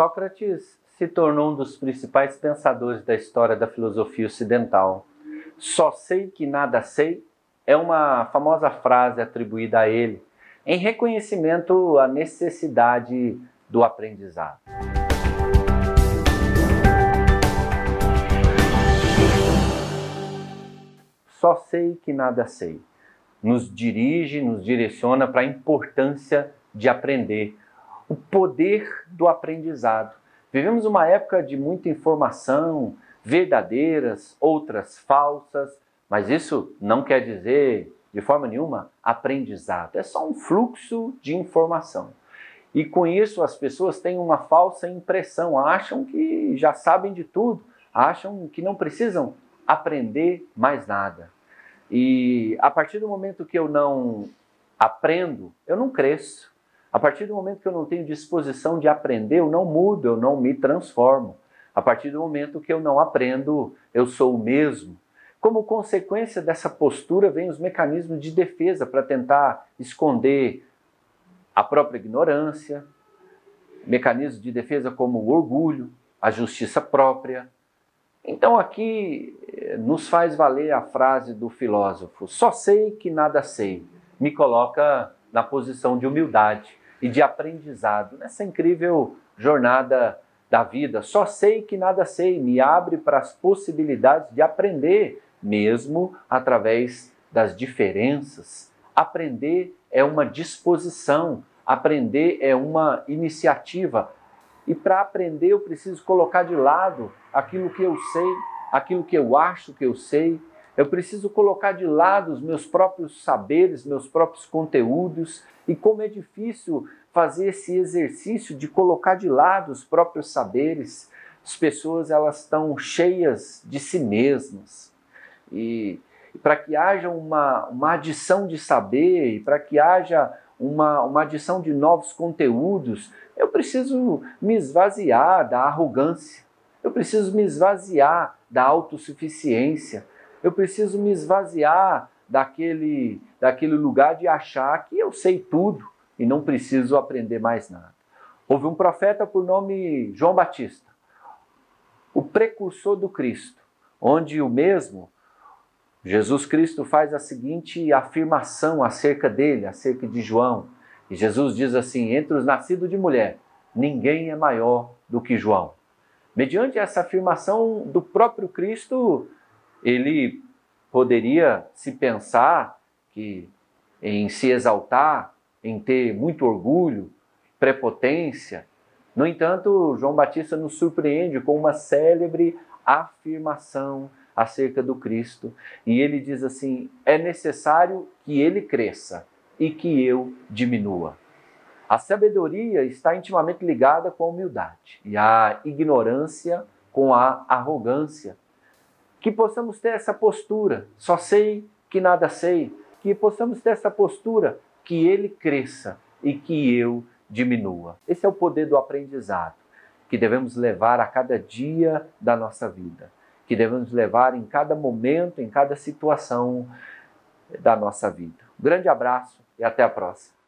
Sócrates se tornou um dos principais pensadores da história da filosofia ocidental. Só sei que nada sei é uma famosa frase atribuída a ele, em reconhecimento à necessidade do aprendizado. Só sei que nada sei. Nos dirige, nos direciona para a importância de aprender, o poder do aprendizado. Vivemos uma época de muita informação, verdadeiras, outras falsas, mas isso não quer dizer, de forma nenhuma, aprendizado. É só um fluxo de informação. E com isso as pessoas têm uma falsa impressão, acham que já sabem de tudo, acham que não precisam aprender mais nada. E a partir do momento que eu não aprendo, eu não cresço. A partir do momento que eu não tenho disposição de aprender, eu não mudo, eu não me transformo. A partir do momento que eu não aprendo, eu sou o mesmo. Como consequência dessa postura, vem os mecanismos de defesa para tentar esconder a própria ignorância, mecanismos de defesa como o orgulho, a justiça própria. Então aqui eh, nos faz valer a frase do filósofo: só sei que nada sei. Me coloca na posição de humildade e de aprendizado nessa incrível jornada da vida. Só sei que nada sei, me abre para as possibilidades de aprender, mesmo através das diferenças. Aprender é uma disposição, aprender é uma iniciativa. E para aprender eu preciso colocar de lado aquilo que eu sei, aquilo que eu acho que eu sei, eu preciso colocar de lado os meus próprios saberes, meus próprios conteúdos, e como é difícil fazer esse exercício de colocar de lado os próprios saberes. As pessoas elas estão cheias de si mesmas. E, e para que haja uma, uma adição de saber, e para que haja uma, uma adição de novos conteúdos, eu preciso me esvaziar da arrogância, eu preciso me esvaziar da autossuficiência, eu preciso me esvaziar daquele, daquele lugar de achar que eu sei tudo e não preciso aprender mais nada. Houve um profeta por nome João Batista, o precursor do Cristo, onde o mesmo Jesus Cristo faz a seguinte afirmação acerca dele, acerca de João. E Jesus diz assim: entre os nascidos de mulher, ninguém é maior do que João. Mediante essa afirmação do próprio Cristo, ele poderia se pensar que em se exaltar, em ter muito orgulho, prepotência. No entanto, João Batista nos surpreende com uma célebre afirmação acerca do Cristo, e ele diz assim: é necessário que ele cresça e que eu diminua. A sabedoria está intimamente ligada com a humildade e a ignorância com a arrogância que possamos ter essa postura, só sei que nada sei, que possamos ter essa postura, que ele cresça e que eu diminua. Esse é o poder do aprendizado que devemos levar a cada dia da nossa vida, que devemos levar em cada momento, em cada situação da nossa vida. Um grande abraço e até a próxima.